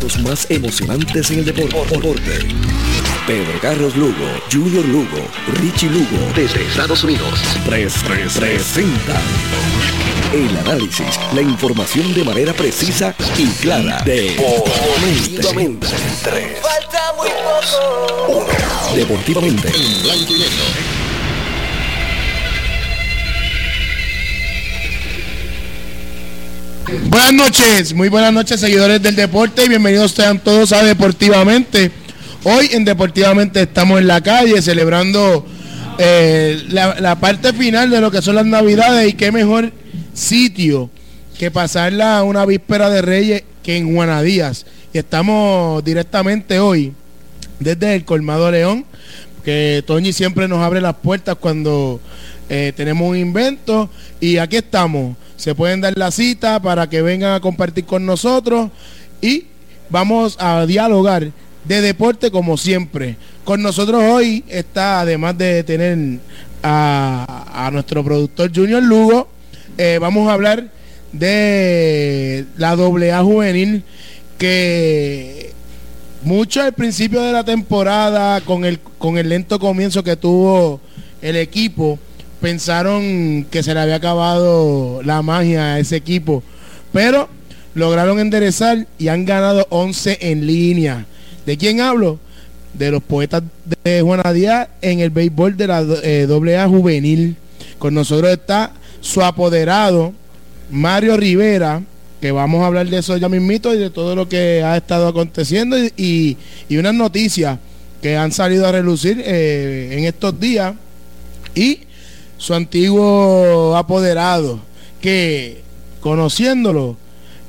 momentos más emocionantes en el deporte. Pedro Carlos Lugo, Junior Lugo, Richie Lugo, desde Estados Unidos. Tres, tres, presenta el análisis, la información de manera precisa y clara. Deportivamente. Tres. Falta muy poco. Deportivamente. En blanco y negro. Buenas noches, muy buenas noches seguidores del deporte y bienvenidos sean todos a Deportivamente. Hoy en Deportivamente estamos en la calle celebrando eh, la, parte final de lo que son las navidades y qué mejor sitio que pasarla una víspera de Reyes que en Juanadías. Y estamos directamente hoy desde el Colmado León, que Toñi siempre nos abre las puertas cuando eh, tenemos un invento y aquí estamos se pueden dar la cita para que vengan a compartir con nosotros y vamos a dialogar de deporte como siempre. Con nosotros hoy está, además de tener a, nuestro productor Junior Lugo, eh, vamos a hablar de la AA juvenil que mucho al principio de la temporada con el con el lento comienzo que tuvo el equipo pensaron que se le había acabado la magia a ese equipo, pero lograron enderezar y han ganado 11 en línea. ¿De quién hablo? De los poetas de Juana Díaz en el béisbol de la eh, AA juvenil. Con nosotros está su apoderado, Mario Rivera, que vamos a hablar de eso ya mismito y de todo lo que ha estado aconteciendo y, unas noticias que han salido a relucir eh, en estos días. Y su antiguo apoderado, que conociéndolo,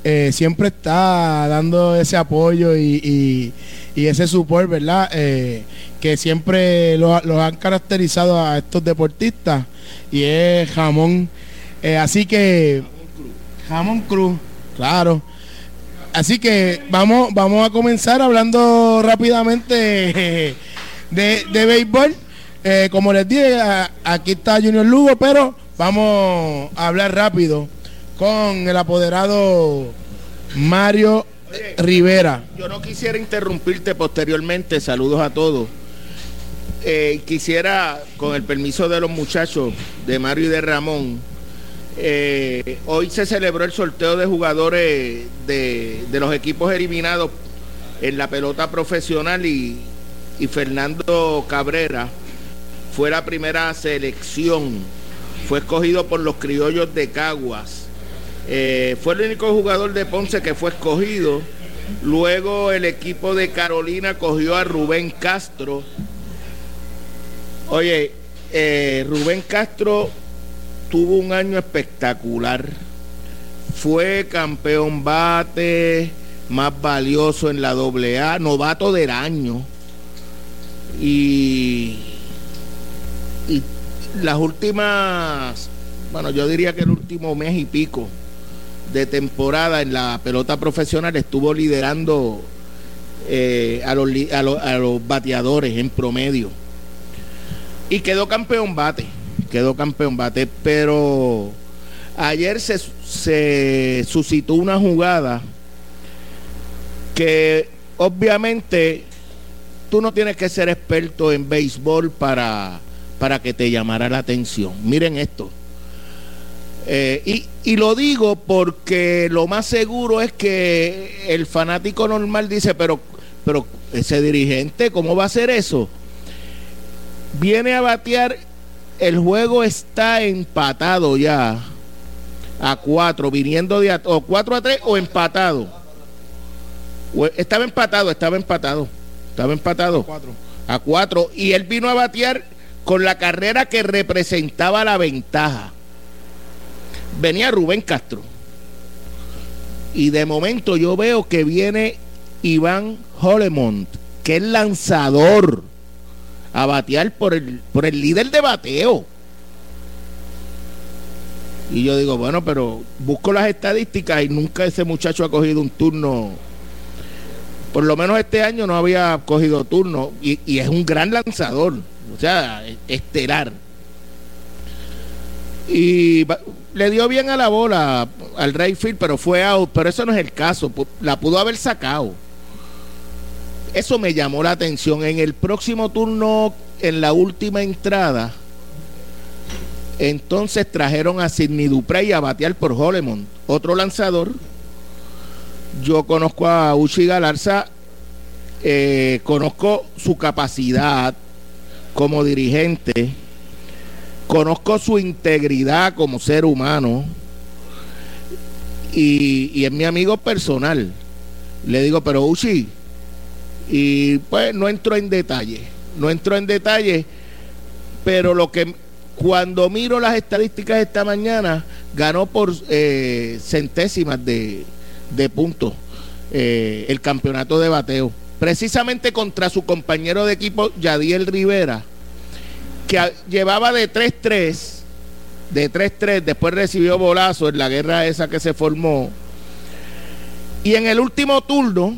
eh, siempre está dando ese apoyo y, ese support, ¿verdad? Eh, que siempre los lo han caracterizado a estos deportistas y es jamón. Eh, así que jamón cruz, claro. Así que vamos, vamos a comenzar hablando rápidamente de, de béisbol. Eh, como les dije, aquí está Junior Lugo, pero vamos a hablar rápido con el apoderado Mario Rivera. Yo no quisiera interrumpirte posteriormente, saludos a todos. Eh, quisiera, con el permiso de los muchachos, de Mario y de Ramón, eh, hoy se celebró el sorteo de jugadores de, los equipos eliminados en la pelota profesional y Fernando Cabrera fue la primera selección, fue escogido por los criollos de Caguas. Eh, fue el único jugador de Ponce que fue escogido. Luego el equipo de Carolina cogió a Rubén Castro. Oye, eh, Rubén Castro tuvo un año espectacular. Fue campeón bate, más valioso en la AA, novato del año. Y las últimas, bueno, yo diría que el último mes y pico de temporada en la pelota profesional estuvo liderando eh, a, los, a, los, bateadores en promedio. Y quedó campeón bate, quedó campeón bate, pero ayer se, se suscitó una jugada que obviamente tú no tienes que ser experto en béisbol para para que te llamara la atención. Miren esto. Eh, y, lo digo porque lo más seguro es que el fanático normal dice, pero, pero ese dirigente, ¿cómo va a hacer eso? Viene a batear, el juego está empatado ya a cuatro, viniendo de o cuatro a tres o empatado. Estaba empatado, estaba empatado, estaba empatado. A cuatro. Y él vino a batear con la carrera que representaba la ventaja. Venía Rubén Castro. Y de momento yo veo que viene Iván Holemont, que es lanzador, a batear por el, por el líder de bateo. Y yo digo, bueno, pero busco las estadísticas y nunca ese muchacho ha cogido un turno. Por lo menos este año no había cogido turno y, y es un gran lanzador o sea, estelar. Y le dio bien a la bola al Rayfield, pero fue out. Pero eso no es el caso. La pudo haber sacado. eso me llamó la atención. En el próximo turno, en la última entrada, entonces trajeron a Sidney Duprey a batear por Holemont, otro lanzador. Yo conozco a Uchi Galarza, eh, conozco su capacidad como dirigente, conozco su integridad como ser humano y, es mi amigo personal. Le digo, pero Uchi, y pues no entro en detalle, no entro en detalle, pero lo que cuando miro las estadísticas esta mañana, ganó por eh, centésimas de, de puntos eh, el campeonato de bateo. Precisamente contra su compañero de equipo, Yadiel Rivera, que llevaba de 3-3, de 3-3, después recibió bolazo en la guerra esa que se formó. Y en el último turno,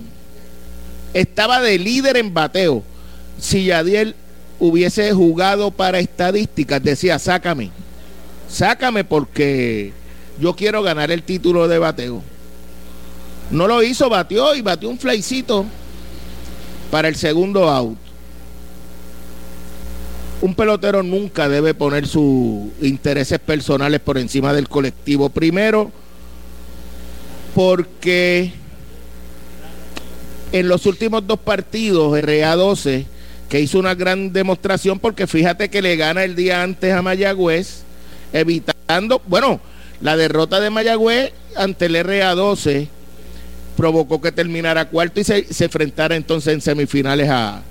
estaba de líder en bateo. Si Yadiel hubiese jugado para estadísticas, decía, sácame, sácame porque yo quiero ganar el título de bateo. No lo hizo, batió y batió un flycito para el segundo out. Un pelotero nunca debe poner sus intereses personales por encima del colectivo. Primero, porque en los últimos dos partidos, RA12, que hizo una gran demostración, porque fíjate que le gana el día antes a Mayagüez, evitando, bueno, la derrota de Mayagüez ante el RA12 provocó que terminara cuarto y se, enfrentara entonces en semifinales a,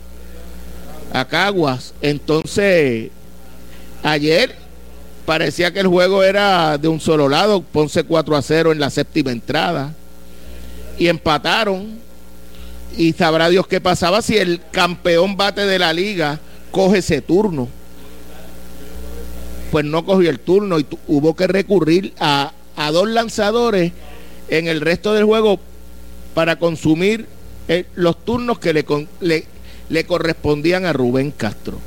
a Caguas. Entonces, ayer parecía que el juego era de un solo lado, Ponce 4 a 0 en la séptima entrada y empataron y sabrá Dios qué pasaba si el campeón bate de la liga coge ese turno. Pues no cogió el turno y hubo que recurrir a, dos lanzadores en el resto del juego para consumir eh, los turnos que le, le, correspondían a Rubén Castro.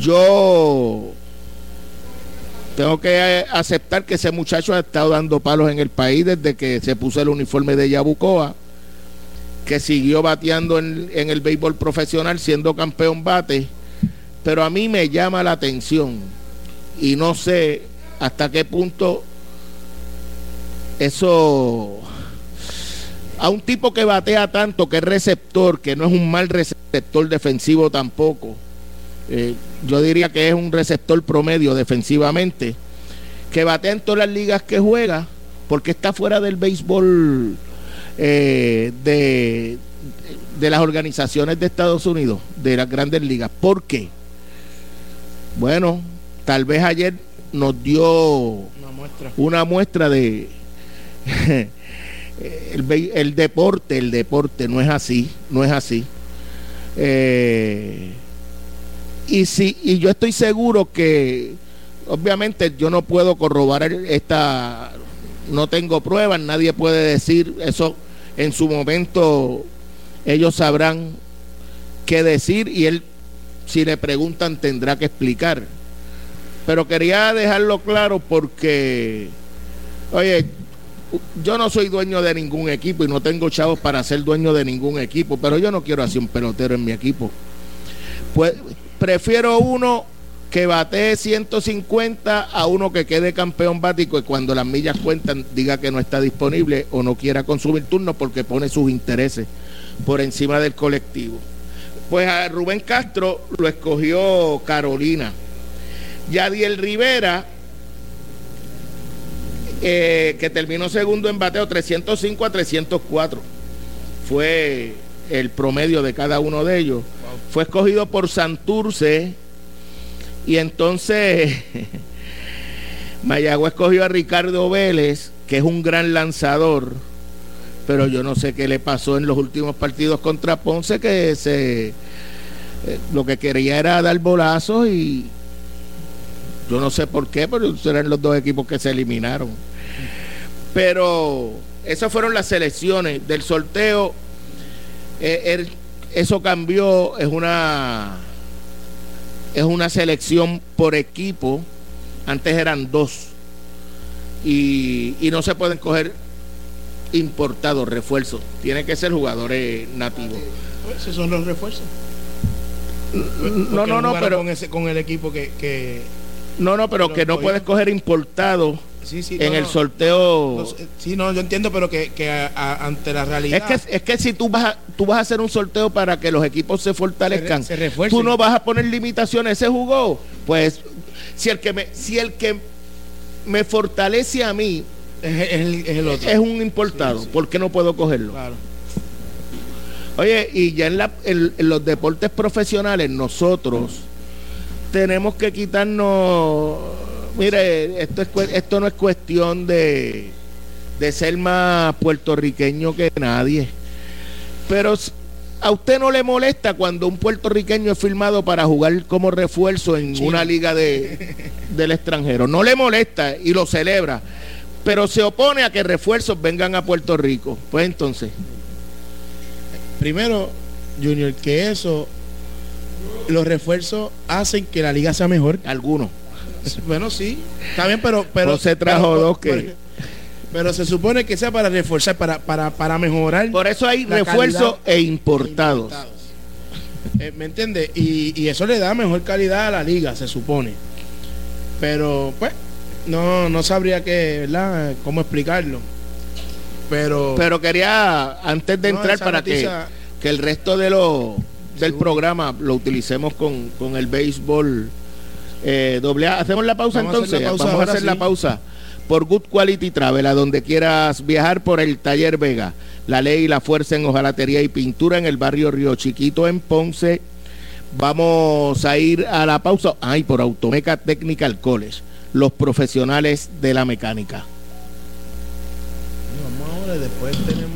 Yo tengo que eh, aceptar que ese muchacho ha estado dando palos en el país desde que se puso el uniforme de Yabucoa que siguió bateando en, el béisbol profesional siendo campeón bate, pero a mí me llama la atención y no sé hasta qué punto eso a un tipo que batea tanto, que es receptor, que no es un mal receptor defensivo tampoco, eh, yo diría que es un receptor promedio defensivamente, que batea en todas las ligas que juega, porque está fuera del béisbol eh, de, de las organizaciones de Estados Unidos, de las grandes ligas. ¿Por qué? Bueno, tal vez ayer nos dio una muestra, de el, deporte, el deporte no es así, no es así. Eh, y si, y yo estoy seguro que obviamente yo no puedo corroborar esta, no tengo pruebas, nadie puede decir eso en su momento ellos sabrán qué decir y él, si le preguntan, tendrá que explicar. Pero quería dejarlo claro porque, oye, yo no soy dueño de ningún equipo y no tengo chavos para ser dueño de ningún equipo, pero yo no quiero hacer un pelotero en mi equipo. Pues prefiero uno que batee 150 a uno que quede campeón bático y cuando las millas cuentan diga que no está disponible o no quiera consumir turno porque pone sus intereses por encima del colectivo. Pues a Rubén Castro lo escogió Carolina. Yadiel Rivera, eh, que terminó segundo en bateo 305 a 304. Fue el promedio de cada uno de ellos. Fue escogido por Santurce y entonces Mayagüez escogió a Ricardo Vélez, que es un gran lanzador, pero yo no sé qué le pasó en los últimos partidos contra Ponce, que se eh, lo que quería era dar bolazos y yo no sé por qué, pero eran los dos equipos que se eliminaron. Pero esas fueron las selecciones del sorteo. Eh, eso cambió, es una es una selección por equipo. Antes eran dos. Y, no se pueden coger importados, refuerzos. Tiene que ser jugadores nativos. Esos son los refuerzos. No, no, no, pero con, ese, con el equipo que, que no, no, pero, Pero que no puedes coger sí, sí, en no, el sorteo. No sí, no, yo entiendo, pero que, que a- a- ante la Es realidad. que, es que si tú vas, a, tú vas a hacer un sorteo para que los equipos se fortalezcan, Se re- se refuercen. tú no vas a poner limitaciones. Ese jugó, pues, si el que me, si el que me fortalece a mí es, es el, es el otro. es un importado, Sí. ¿por qué no puedo cogerlo? Claro. Oye, y ya en, la, en, en los deportes profesionales nosotros tenemos que quitarnos, mire, esto, es, cue- esto no es cuestión de, de ser más puertorriqueño que nadie, pero a usted no le molesta cuando un puertorriqueño es firmado para jugar como refuerzo en una liga de, del extranjero, no le molesta y lo celebra, pero se opone a que refuerzos vengan a Puerto Rico, pues entonces... Primero, Junior, que eso, los refuerzos hacen que la liga sea mejor. Algunos. Bueno, sí, está bien, pero... pero José trajo pero- dos que- pero- Pero se supone que sea para reforzar, para, para, para mejorar. Por eso hay refuerzos e importados. Eh, ¿Me entiendes? Y, y eso le da mejor calidad a la liga, se supone. Pero, pues, no, no sabría que, ¿verdad? cómo explicarlo. Pero, Pero quería, antes de No, entrar, para noticia- que, que el resto de lo, del programa lo utilicemos con, con el béisbol eh, doble A. ¿Hacemos la pausa Vamos a hacer entonces? la pausa Vamos a hacer la pausa. Por Good Quality Travel, a donde quieras viajar por el Taller Vega. La ley y la fuerza en hojalatería y pintura en el barrio Río Chiquito en Ponce. Vamos a ir a la pausa. Ay, por Automeca Technical College. Los profesionales de la mecánica. después tenemos...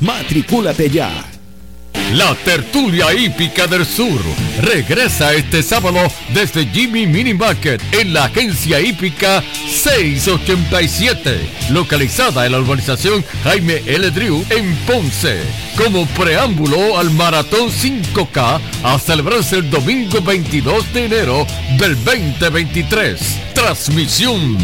Matricúlate ya. La tertulia hípica del sur regresa este sábado desde Jimmy Mini Market en la agencia hípica 687, localizada en la urbanización Jaime L. Drew en Ponce, como preámbulo al Maratón 5K a celebrarse el domingo 22 de enero del 2023. Transmisión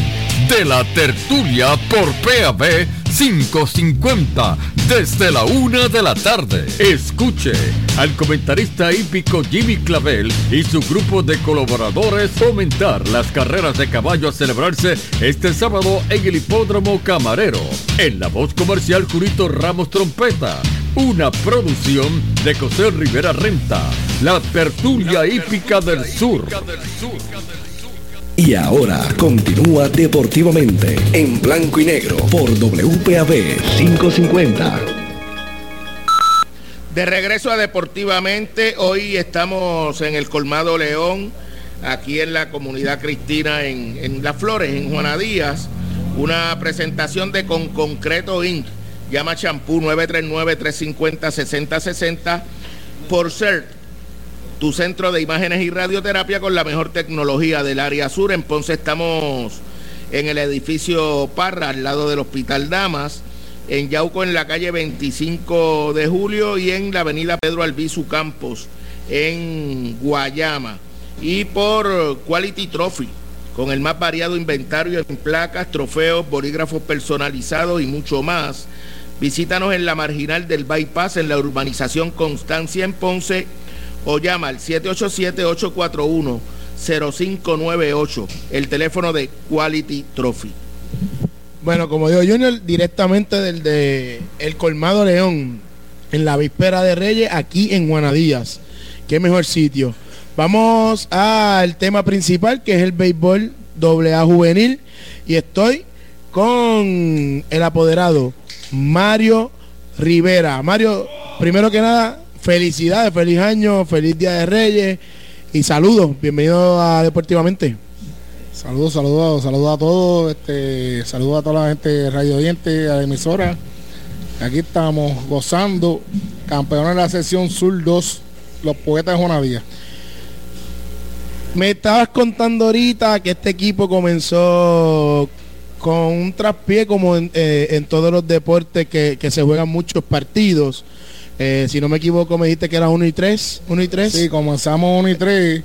de la tertulia por PAB 550 desde la una de la tarde. Escuche al comentarista hípico Jimmy Clavel y su grupo de colaboradores fomentar las carreras de caballo a celebrarse este sábado en el Hipódromo Camarero. En la voz comercial Curito Ramos Trompeta. Una producción de José Rivera Renta. La tertulia hípica del sur. Y ahora continúa deportivamente en blanco y negro por WPAB 550. De regreso a Deportivamente, hoy estamos en el Colmado León, aquí en la comunidad cristina en, en Las Flores, en Juana Díaz, una presentación de Con Concreto Inc. Llama Champú 939-350-6060 por ser tu centro de imágenes y radioterapia con la mejor tecnología del área sur. En Ponce estamos en el edificio Parra, al lado del Hospital Damas, en Yauco en la calle 25 de Julio y en la avenida Pedro Albizu Campos en Guayama. Y por Quality Trophy, con el más variado inventario en placas, trofeos, bolígrafos personalizados y mucho más. Visítanos en la marginal del Bypass en la urbanización Constancia en Ponce o llama al 787-841-0598, el teléfono de Quality Trophy. Bueno, como digo Junior, directamente del de El Colmado León, en la víspera de Reyes, aquí en Guanadías. Qué mejor sitio. Vamos al tema principal, que es el béisbol AA juvenil. Y estoy con el apoderado Mario Rivera. Mario, primero que nada, felicidades, feliz año, feliz Día de Reyes y saludos. Bienvenido a Deportivamente. Saludos, saludos, saludos a todos, este, saludos a toda la gente radio oyente, a la emisora. Aquí estamos gozando, campeones de la sesión Sur 2, los poetas de Jonadía. Me estabas contando ahorita que este equipo comenzó con un traspié como en, eh, en todos los deportes que, que, se juegan muchos partidos. Eh, si no me equivoco, me dijiste que era 1 y 3. 1 y 3. Sí, comenzamos 1 y 3.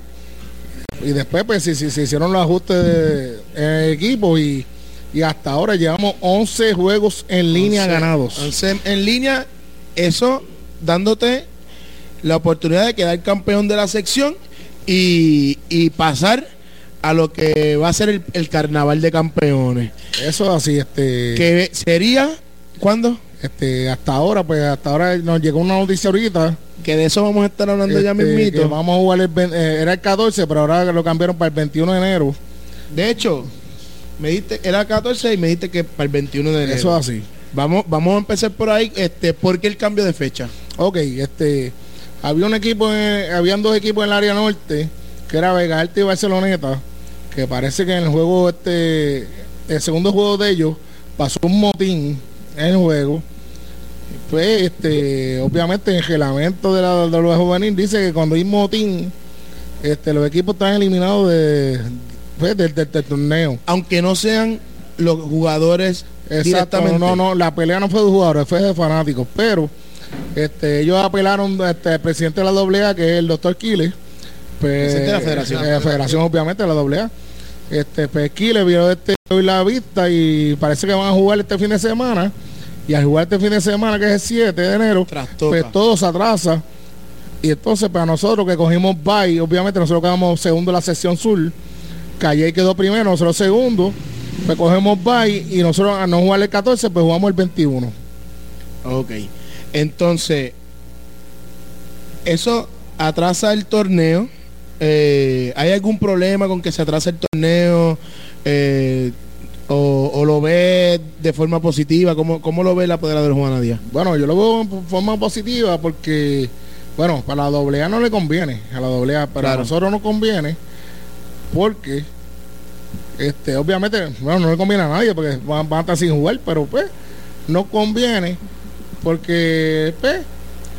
Y después pues se, se, se hicieron los ajustes de, en el equipo y, y, hasta ahora llevamos 11 juegos en 11, línea ganados. 11 en línea, eso dándote la oportunidad de quedar campeón de la sección y, y pasar a lo que va a ser el, el, carnaval de campeones. Eso así, este. Que sería, ¿cuándo? Este, hasta ahora, pues hasta ahora nos llegó una noticia ahorita. Que de eso vamos a estar hablando este, ya mismito. vamos a jugar el, eh, era el 14, pero ahora lo cambiaron para el 21 de enero. De hecho, me diste, era el 14 y me dijiste que para el 21 de enero. Eso así. Vamos, vamos a empezar por ahí, este, ¿por qué el cambio de fecha? Ok, este, había un equipo, en, habían dos equipos en el área norte, que era Vega Alta y Barceloneta, que parece que en el juego, este, el segundo juego de ellos, pasó un motín en el juego pues este obviamente en el reglamento de la, de la juvenil dice que cuando hay motín este los equipos están eliminados de, pues, del, del, del, torneo. Aunque no sean los jugadores exactamente no no la pelea no fue de jugadores fue de fanáticos pero este ellos apelaron este, al presidente de la AA que es el doctor Quiles pues, de la federación. eh, la federación obviamente de la AA este pues Quiles vio este hoy la vista y parece que van a jugar este fin de semana y al jugar este fin de semana, que es el 7 de enero, Trastoca. pues todo se atrasa. Y entonces para nosotros que cogimos bye, obviamente nosotros quedamos segundo en la sección sur, Calle quedó primero, nosotros segundo, pues cogemos bye y nosotros a no jugar el 14, pues jugamos el 21. Ok. Entonces, eso atrasa el torneo. Eh, ¿Hay algún problema con que se atrase el torneo? Eh, o, o, lo ve de forma positiva? ¿Cómo, cómo lo ve la apoderado de Juana Díaz? Bueno, yo lo veo de forma positiva porque, bueno, para la AA no le conviene, a la AA, para claro. nosotros no conviene porque, este, obviamente, bueno, no le conviene a nadie porque van, van a estar sin jugar, pero pues, no conviene porque, pues,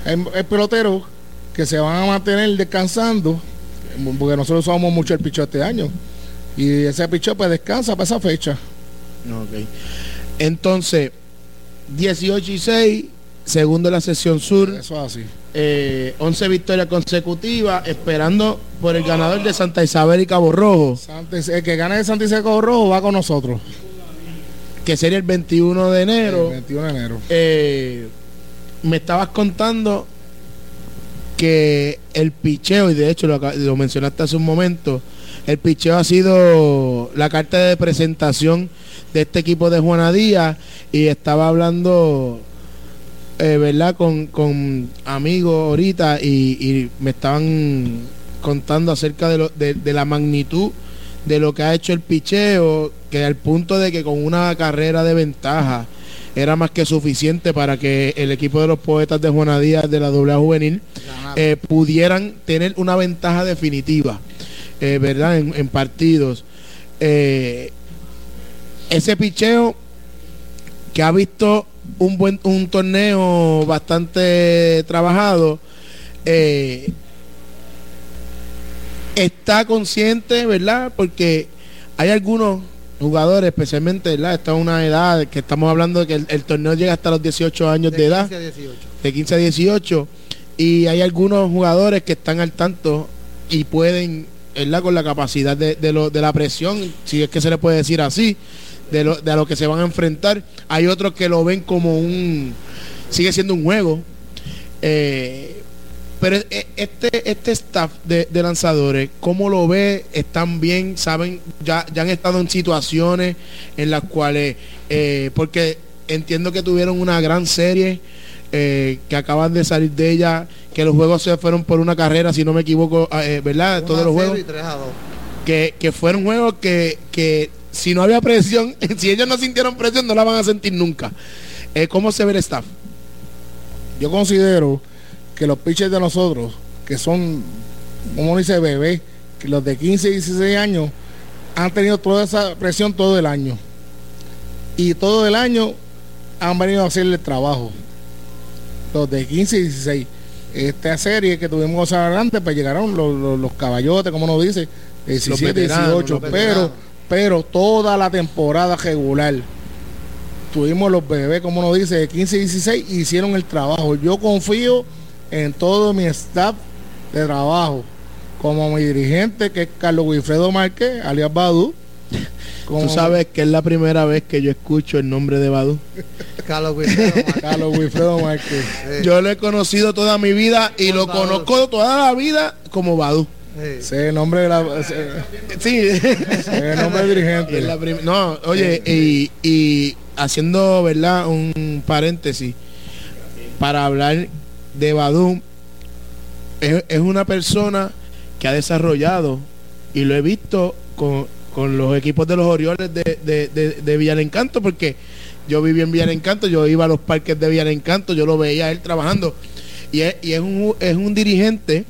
hay, hay peloteros que se van a mantener descansando porque nosotros usamos mucho el picho este año y ese picho pues descansa para esa fecha. Ok. Entonces, 18 y 6, segundo en la sesión sur. Eso así. Eh, 11 victorias consecutivas, esperando por el ganador de Santa Isabel y Cabo Rojo. Santa, el que gane de Santa Isabel y Cabo Rojo va con nosotros. que sería el 21 de enero. El 21 de enero. eh, me estabas contando que el picheo, y de hecho lo, lo mencionaste hace un momento, el picheo ha sido la carta de presentación de este equipo de Juana Díaz y estaba hablando, eh, ¿verdad? Con, con amigos ahorita y, y me estaban contando acerca de, lo- de- de la magnitud de lo que ha hecho el picheo, que al punto de que con una carrera de ventaja era más que suficiente para que el equipo de los poetas de Juana Díaz de la doble juvenil eh, pudieran tener una ventaja definitiva, eh, ¿verdad? En, en partidos. Eh, ese picheo que ha visto un buen un torneo bastante trabajado, eh, está consciente, ¿verdad? Porque hay algunos jugadores, especialmente, ¿verdad? Esta es una edad que estamos hablando de que el, el torneo llega hasta los 18 años de, edad, 15 a 18. de 15 a 18, y hay algunos jugadores que están al tanto y pueden, ¿verdad? Con la capacidad de, de, lo- de la presión, si es que se le puede decir así, de, lo, de a lo que se van a enfrentar. Hay otros que lo ven como un, sigue siendo un juego. Eh, pero e- este, este staff de, de lanzadores, ¿cómo lo ve? ¿Están bien? ¿Saben? Ya, ya han estado en situaciones en las cuales, eh, porque entiendo que tuvieron una gran serie eh, que acaban de salir de ella, que los juegos se fueron por una carrera, si no me equivoco, eh, ¿verdad? Todos los juegos y 3 a 2. que, que fueron juegos que, que si no había presión, si ellos no sintieron presión, no la van a sentir nunca. Eh, ¿Cómo se ve el staff? Yo considero que los pitchers de nosotros, que son, como dice bebé, que los de 15 y 16 años, han tenido toda esa presión todo el año. Y todo el año han venido a hacerle el trabajo. Los de 15 y 16. Esta serie que tuvimos adelante, pues llegaron los, los- los caballotes, como nos dice, 17, veteranos, 18, los pero, veteranos. pero toda la temporada regular tuvimos los bebés, como nos dice, de 15 y 16, y hicieron el trabajo. Yo confío en todo mi staff de trabajo, como mi dirigente, que es Carlos Wilfredo Márquez, alias Badu. como Tú sabes que es la primera vez que yo escucho el nombre de Badu. Carlos Wilfredo Márquez. Sí, Yo lo he conocido toda mi vida y lo Badu. conozco toda la vida como Badu. Sí. El nombre de la, Sí. el nombre del dirigente. No, oye, y, y haciendo, ¿verdad? Un paréntesis para hablar de Badu, es, es una persona que ha desarrollado y lo he visto con, con los equipos de los Orioles de, de, de, de Villalencanto, porque yo viví en Villalencanto, yo iba a los parques de Villalencanto, yo lo veía a él trabajando. Y es, y es, un, es un dirigente,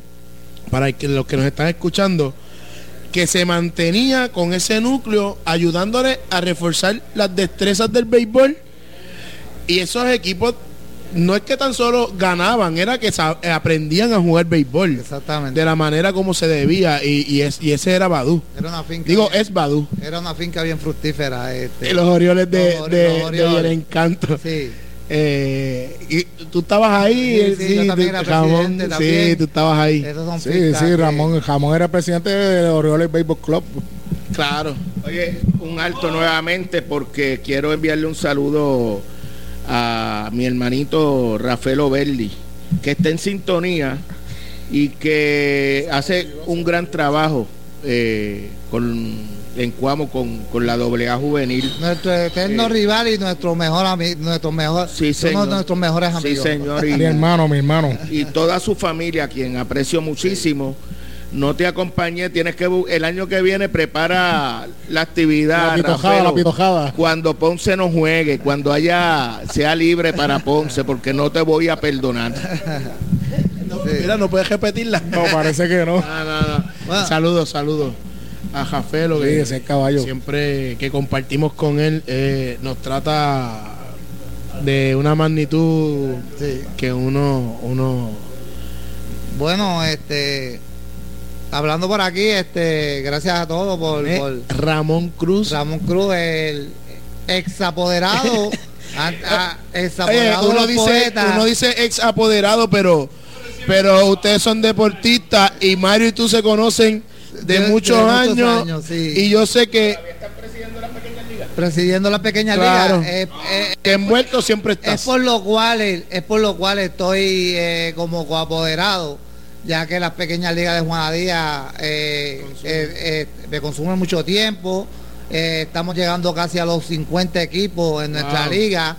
para que, los que nos están escuchando, que se mantenía con ese núcleo ayudándole a reforzar las destrezas del béisbol y esos equipos no es que tan solo ganaban, era que eh, aprendían a jugar béisbol Exactamente. de la manera como se debía y, y es- y ese era Badú. Era una finca. Digo, bien- es Badú. Era una finca bien fructífera. Este. Los Orioles de, Los de, los de Orioles. Vierencanto. Sí. Eh, y tú estabas ahí, Sí, sí, sí, yo también tú- era Ramón, presidente sí, también. tú estabas ahí. Esos son Sí, sí, Ramón, Ramón era presidente de Orioles Baseball Club. Claro. Oye, un alto nuevamente porque quiero enviarle un saludo a mi hermanito Rafael Oberli, que está en sintonía y que hace un gran trabajo eh, con en Cuamo con, con la AA juvenil. Nuestro eterno Sí. rival y nuestro mejor amigo, nuestro mejor, Sí, uno señor. de nuestros mejores Sí, amigos. señor. y- Mi hermano, mi hermano. y toda su familia, a quien aprecio muchísimo. No te acompañé, tienes que el año que viene prepara la actividad. La pitojada, la pitojada. Cuando Ponce no juegue, cuando haya sea libre para Ponce, porque no te voy a perdonar. Mira, no puedes repetirla. No, parece que no. No, no, no. Bueno. Saludos, saludos a Jafelo, Sí, que ese caballo. siempre que compartimos con él eh, nos trata de una magnitud Sí. que uno, uno Bueno, este, hablando por aquí, este, gracias a todos por, eh, por Ramón Cruz. Ramón Cruz, el ex apoderado, ex Oye, apoderado de uno dice, poetas. uno dice ex apoderado, pero pero ustedes son deportistas y Mario y tú se conocen de, De- de muchos, muchos años, años, sí. y yo sé que presidiendo la pequeña Claro. liga. Eh, eh, Que envuelto siempre es estás. por lo cual es por lo cual estoy eh, como coapoderado ya que las pequeñas ligas de Juanadía eh, eh, eh, me consumen mucho tiempo Eh, estamos llegando casi a los 50 equipos en nuestra Wow. liga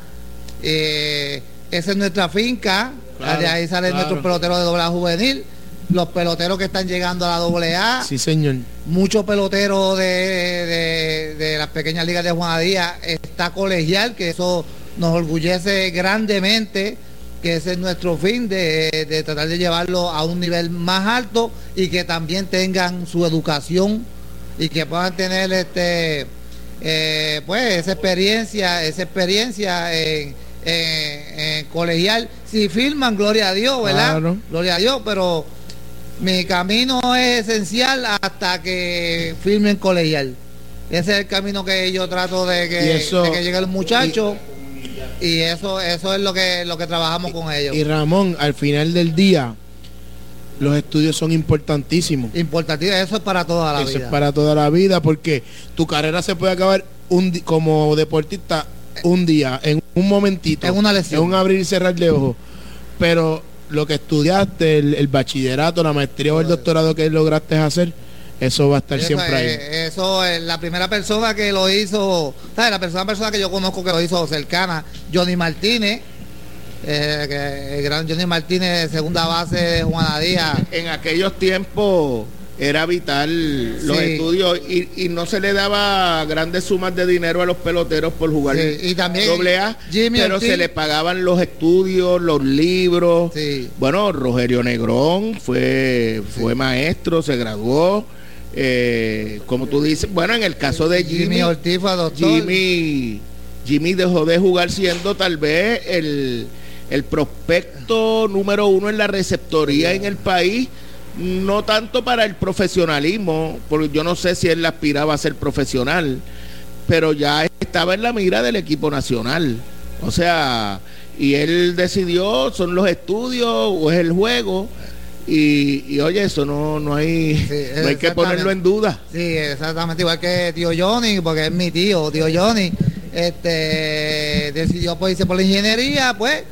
Eh, esa es nuestra finca Claro, de ahí salen claro. nuestros peloteros de doble A juvenil los peloteros que están llegando a la doble A Sí, señor. muchos peloteros de, de- de las pequeñas ligas de Juanadía está colegial, que eso nos orgullece grandemente, que ese es nuestro fin de, de tratar de llevarlo a un nivel más alto y que también tengan su educación y que puedan tener este eh, pues esa experiencia, esa experiencia en, en- en colegial. Si firman, gloria a Dios, ¿verdad? Claro. Gloria a Dios, pero mi camino es esencial hasta que firmen colegial. Ese es el camino que yo trato de Y que, eso- de que llegue el muchacho y, eso eso es lo que lo que trabajamos con ellos. Y Ramón, al final del día, los estudios son importantísimos. Importante, eso es para toda la Eso vida. es para toda la vida porque tu carrera se puede acabar un como deportista un día, en un momentito. En una lesión. En un abrir y cerrar de ojos. Pero lo que estudiaste, el, el bachillerato, la maestría o el doctorado que lograste hacer, eso va a estar Eso, siempre ahí. eh, eso es la primera persona que lo hizo, ¿sabes? La persona, persona que yo conozco que lo hizo cercana, Johnny Martínez, eh, que el gran Johnny Martínez, segunda base de Juana Díaz. En aquellos tiempos era vital los Sí. estudios y, y no se le daba grandes sumas de dinero a los peloteros por jugar Sí, y también doble A, Jimmy pero Ortiz. se le pagaban los estudios, los libros. Sí. Bueno, Rogerio Negrón fue, fue maestro, se graduó. eh, como tú dices, bueno, en el caso de Jimmy, Jimmy Ortiz fue doctor. Jimmy, Jimmy dejó de jugar siendo tal vez el, el prospecto número uno en la receptoría en el país, no tanto para el profesionalismo, porque yo no sé si él aspiraba a ser profesional, pero ya estaba en la mira del equipo nacional. O sea, y él decidió, son los estudios o es el juego. Y, y, oye, eso no, no hay, Sí, no hay que ponerlo en duda. Sí, exactamente igual que tío Johnny, porque es mi tío, tío Johnny, este decidió pues irse por la ingeniería, pues,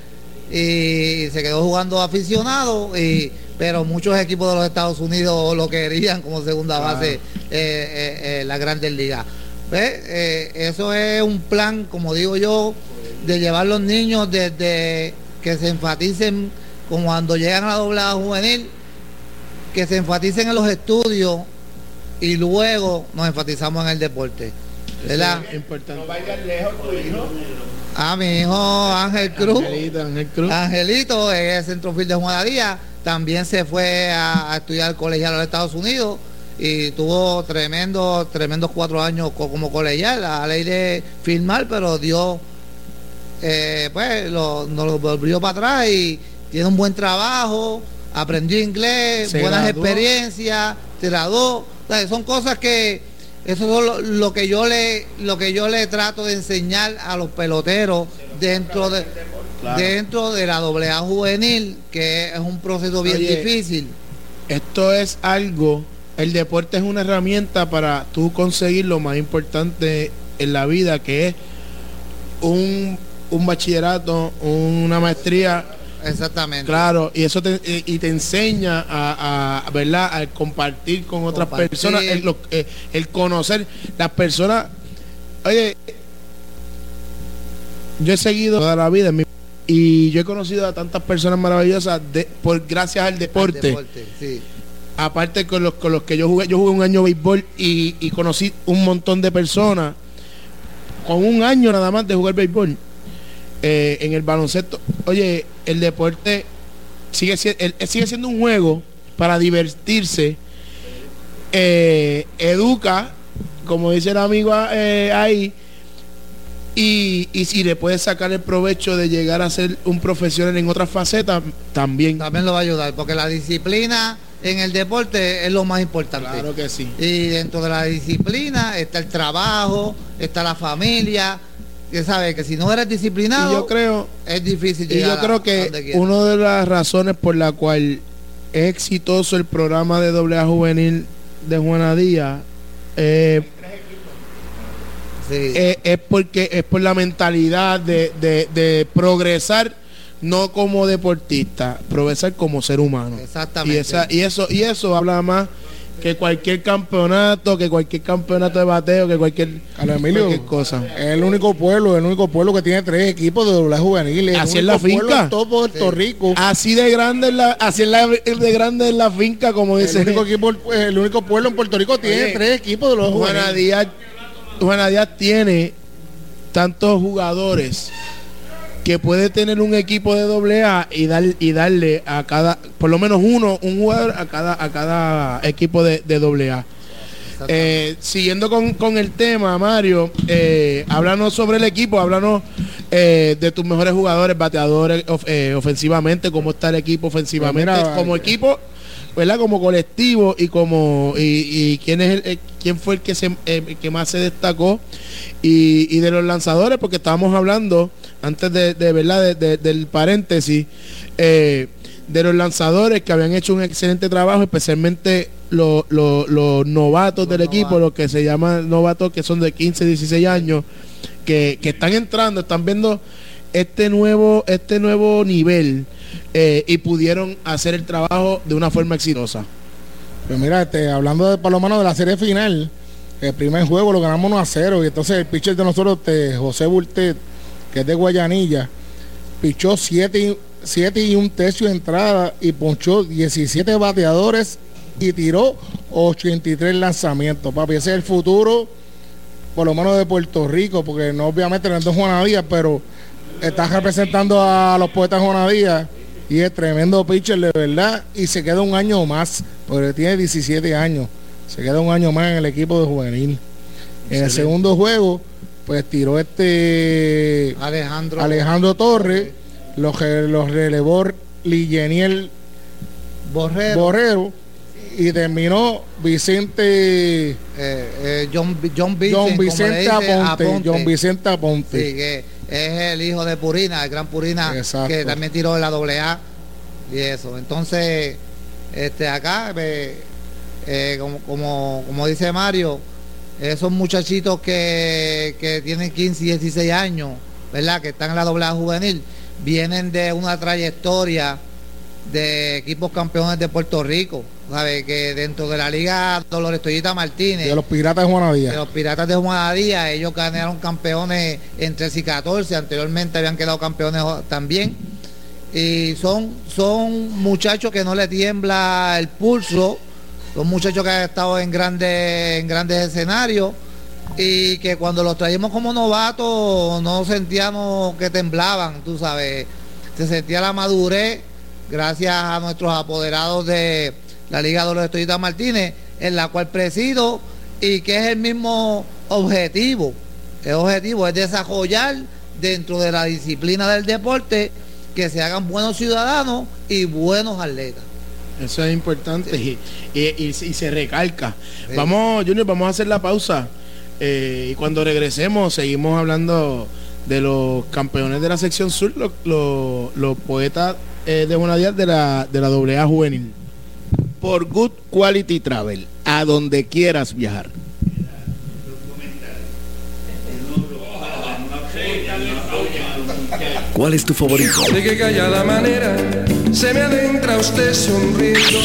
y se quedó jugando aficionado, y pero muchos equipos de los Estados Unidos lo querían como segunda base eh, eh, eh, la Grandes Ligas. ¿Ves? Eh, eso es un plan, como digo yo, de llevar los niños desde que se enfaticen como cuando llegan a la doblada juvenil, que se enfaticen en los estudios y luego nos enfatizamos en el deporte. ¿Verdad? Importante. A mi hijo Ángel Cruz. Angelito, Ángel Cruz. Angelito es centrofield de Juana Díaz, también se fue a, a estudiar colegial a los Estados Unidos y tuvo tremendo, tremendos cuatro años co- como colegial, a ley de firmar, pero dio, eh, pues, lo, nos lo volvió para atrás y tiene un buen trabajo, aprendió inglés, Se buenas graduó. experiencias, se graduó. O sea, son cosas que eso es lo, lo que yo le lo que yo le trato de enseñar a los peloteros dentro de dentro de la doble A juvenil, que es un proceso bien difícil. Esto es algo, el deporte es una herramienta para tú conseguir lo más importante en la vida, que es un, un bachillerato, una maestría, Exactamente. claro, y eso te, y te enseña a, a, ¿verdad? a compartir con otras Compartir. personas, el, lo- eh, el conocer las personas. Oye, yo he seguido toda la vida en mi- y yo he conocido a tantas personas maravillosas de, por gracias al Al deporte sí. aparte con los, con los que yo jugué, yo jugué un año béisbol y, y conocí un montón de personas con un año nada más de jugar béisbol eh, en el baloncesto. Oye, el deporte sigue, si- el- sigue siendo un juego para divertirse, eh, educa, como dice el amigo eh, ahí, y, y si le puedes sacar el provecho de llegar a ser un profesional en otras facetas, también. También lo va a ayudar, porque la disciplina en el deporte es lo más importante. Claro que sí. Y dentro de la disciplina está el trabajo, está la familia. Que sabe que si no eres disciplinado, Y yo creo, es difícil y yo creo que una de las razones por la cual es exitoso el programa de doble A juvenil de Juana Díaz, eh, eh, es porque es por la mentalidad de, de, de progresar no como deportista, progresar como ser humano. Exactamente. Y, esa, y eso y eso habla más que cualquier campeonato, que cualquier campeonato de bateo, que cualquier, Carlos Emilio, cualquier cosa. Es el único pueblo, el único pueblo que tiene tres equipos de doble juvenil. El Así es la finca. en todo Puerto Rico. Así de grande es la, así es la, de grande es la finca, como El dice único, equipo, el único pueblo en Puerto Rico tiene Oye, tres equipos de los juveniles. Díaz, Juana Díaz tiene tantos jugadores que puede tener un equipo de doble A y dar y darle a cada por lo menos uno un jugador a cada a cada equipo de, de doble A. Eh, siguiendo con, con el tema Mario eh, háblanos sobre el equipo háblanos eh, de tus mejores jugadores bateadores of- eh, ofensivamente cómo está el equipo ofensivamente Pues mira, como eh, equipo ¿verdad? Como colectivo y como y, y quién es el, eh, quién fue el que se eh, el que más se destacó y, y de los lanzadores porque estábamos hablando antes de, de verdad de- de- del paréntesis eh, de los lanzadores que habían hecho un excelente trabajo especialmente los, los- los novatos del equipo los que se llaman novatos que son de 15 16 años que, que están entrando están viendo este nuevo este nuevo nivel eh, y pudieron hacer el trabajo de una forma exitosa. Pues mira, este, hablando de Palomano de la serie final, el primer juego lo ganamos 1 a 0 y entonces el pitcher de nosotros, este, José Bultet, que es de Guayanilla, pichó 7 y, siete y un tercio de entrada y ponchó 17 bateadores y tiró 83 lanzamientos. Papi, ese es el futuro, por lo menos de Puerto Rico, porque no obviamente no es de Juana Díaz, pero está representando a los poetas Juana Díaz y es tremendo pitcher de verdad y se queda un año más, porque tiene 17 años, se queda un año más en el equipo de juvenil. En el segundo juego, pues tiró este Alejandro. Alejandro Torres, los, los relevó Lilleniel Borrero. Borrero y terminó Vicente eh, eh, John, John Vicente, John como le Vicente dice, Aponte, Aponte. John Vicente Aponte. Sí, que es el hijo de Purina, el gran Purina, Exacto. que también tiró la doble A y eso. Entonces, este acá, eh, como, como, como dice Mario, esos muchachitos que, que tienen 15 y 16 años, ¿verdad? Que están en la doble A juvenil, vienen de una trayectoria de equipos campeones de Puerto Rico, ¿sabe? Que dentro de la liga Dolores Toyita Martínez de los piratas de Juana de los Piratas de Juanadía, ellos ganaron campeones en 13 y 14, anteriormente habían quedado campeones también. Y son, son muchachos que no le tiembla el pulso, son muchachos que han estado en grandes, en grandes escenarios y que cuando los traíamos como novatos no sentíamos que temblaban, tú sabes, se sentía la madurez gracias a nuestros apoderados de la Liga de los Estudiantes Martínez, en la cual presido y que es el mismo objetivo. El objetivo es desarrollar dentro de la disciplina del deporte que se hagan buenos ciudadanos y buenos atletas. Eso es importante y, y- y- y se recalca. Vamos, Junior, vamos a hacer la pausa. eh, y cuando regresemos, seguimos hablando de los campeones de la sección sur, los, los- los poetas eh, de una de la, de la AA juvenil. Por Good Quality Travel, a donde quieras viajar. ¿Cuál es tu favorito? De que callada manera se me adentra usted sonriendo.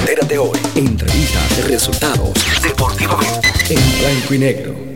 Entérate hoy. Entrevistas, resultados, deportivamente, en blanco y negro.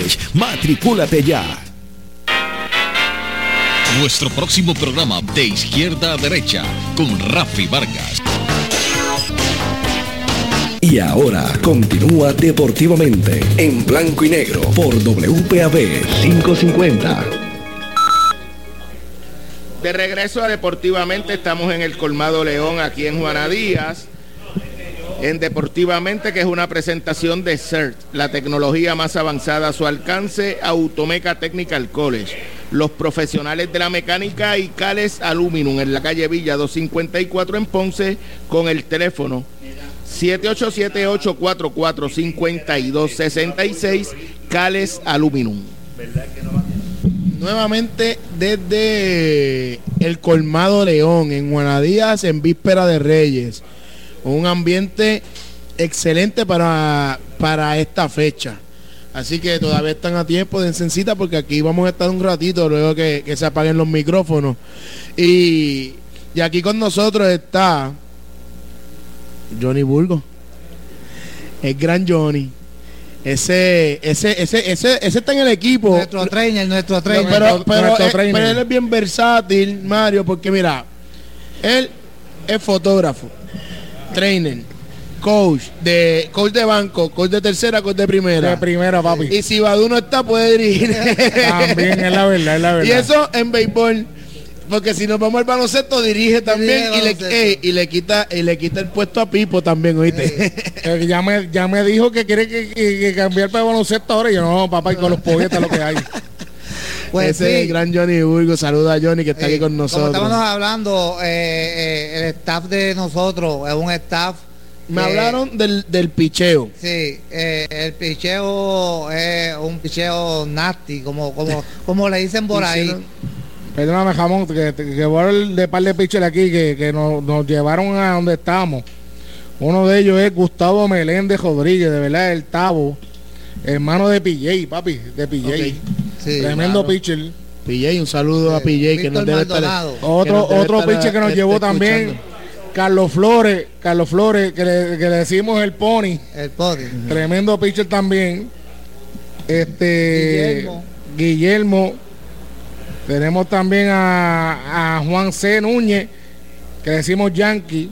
Matricúlate ya. Nuestro próximo programa de izquierda a derecha con Rafi Vargas. Y ahora continúa deportivamente en blanco y negro por WPAB 550. De regreso a Deportivamente, estamos en el Colmado León, aquí en Juana Díaz en Deportivamente, que es una presentación de CERT, la tecnología más avanzada a su alcance, Automeca Technical College. Los profesionales de la mecánica y Cales Aluminum en la calle Villa 254 en Ponce con el teléfono 787-844-5266 Cales Aluminum. Nuevamente desde el Colmado León en Guanadías en víspera de Reyes un ambiente excelente para, para esta fecha. Así que todavía están a tiempo de encensita porque aquí vamos a estar un ratito luego que, se apaguen los micrófonos. Y, y, aquí con nosotros está Johnny Burgo. El gran Johnny. Ese, ese, ese, ese, ese está en el equipo. Nuestro trainer, nuestro trainer. Pero, pero, pero él es bien versátil, Mario, porque mira, él es fotógrafo trainer, coach de coach de banco, coach de tercera, coach de primera. De primera, papi. Y si Badu no está, puede dirigir. También es la verdad, es la verdad. Y eso en béisbol. Porque si nos vamos al baloncesto, dirige también y, le, y, le, quita y le quita el puesto a Pipo también, ¿oíste? Eh, ya, me, ya me dijo que quiere que, cambiar para baloncesto ahora. Y yo, no, papá, y con los poetas lo que hay. Pues Ese gran Johnny Burgo, saluda a Johnny que está aquí con nosotros. Como estamos hablando, eh, eh, el staff de nosotros es un staff. Me hablaron del, del picheo. Sí, eh, el picheo es un picheo nasty, como, como, como le dicen por ahí. Perdóname, jamón, que, que voy el de par de pitchers aquí que, que nos, nos, llevaron a donde estamos. Uno de ellos es Gustavo Meléndez Rodríguez, de verdad, el Tavo, hermano de PJ, papi, de PJ. Tremendo pitcher. PJ, un saludo a PJ que nos debe estar, Otro, otro pitcher que nos llevó también. Carlos Flores, Carlos Flores, que le, decimos el pony. El pony. Tremendo pitcher también. Este Guillermo. Tenemos también a, Juan C. Núñez, que decimos Yankee.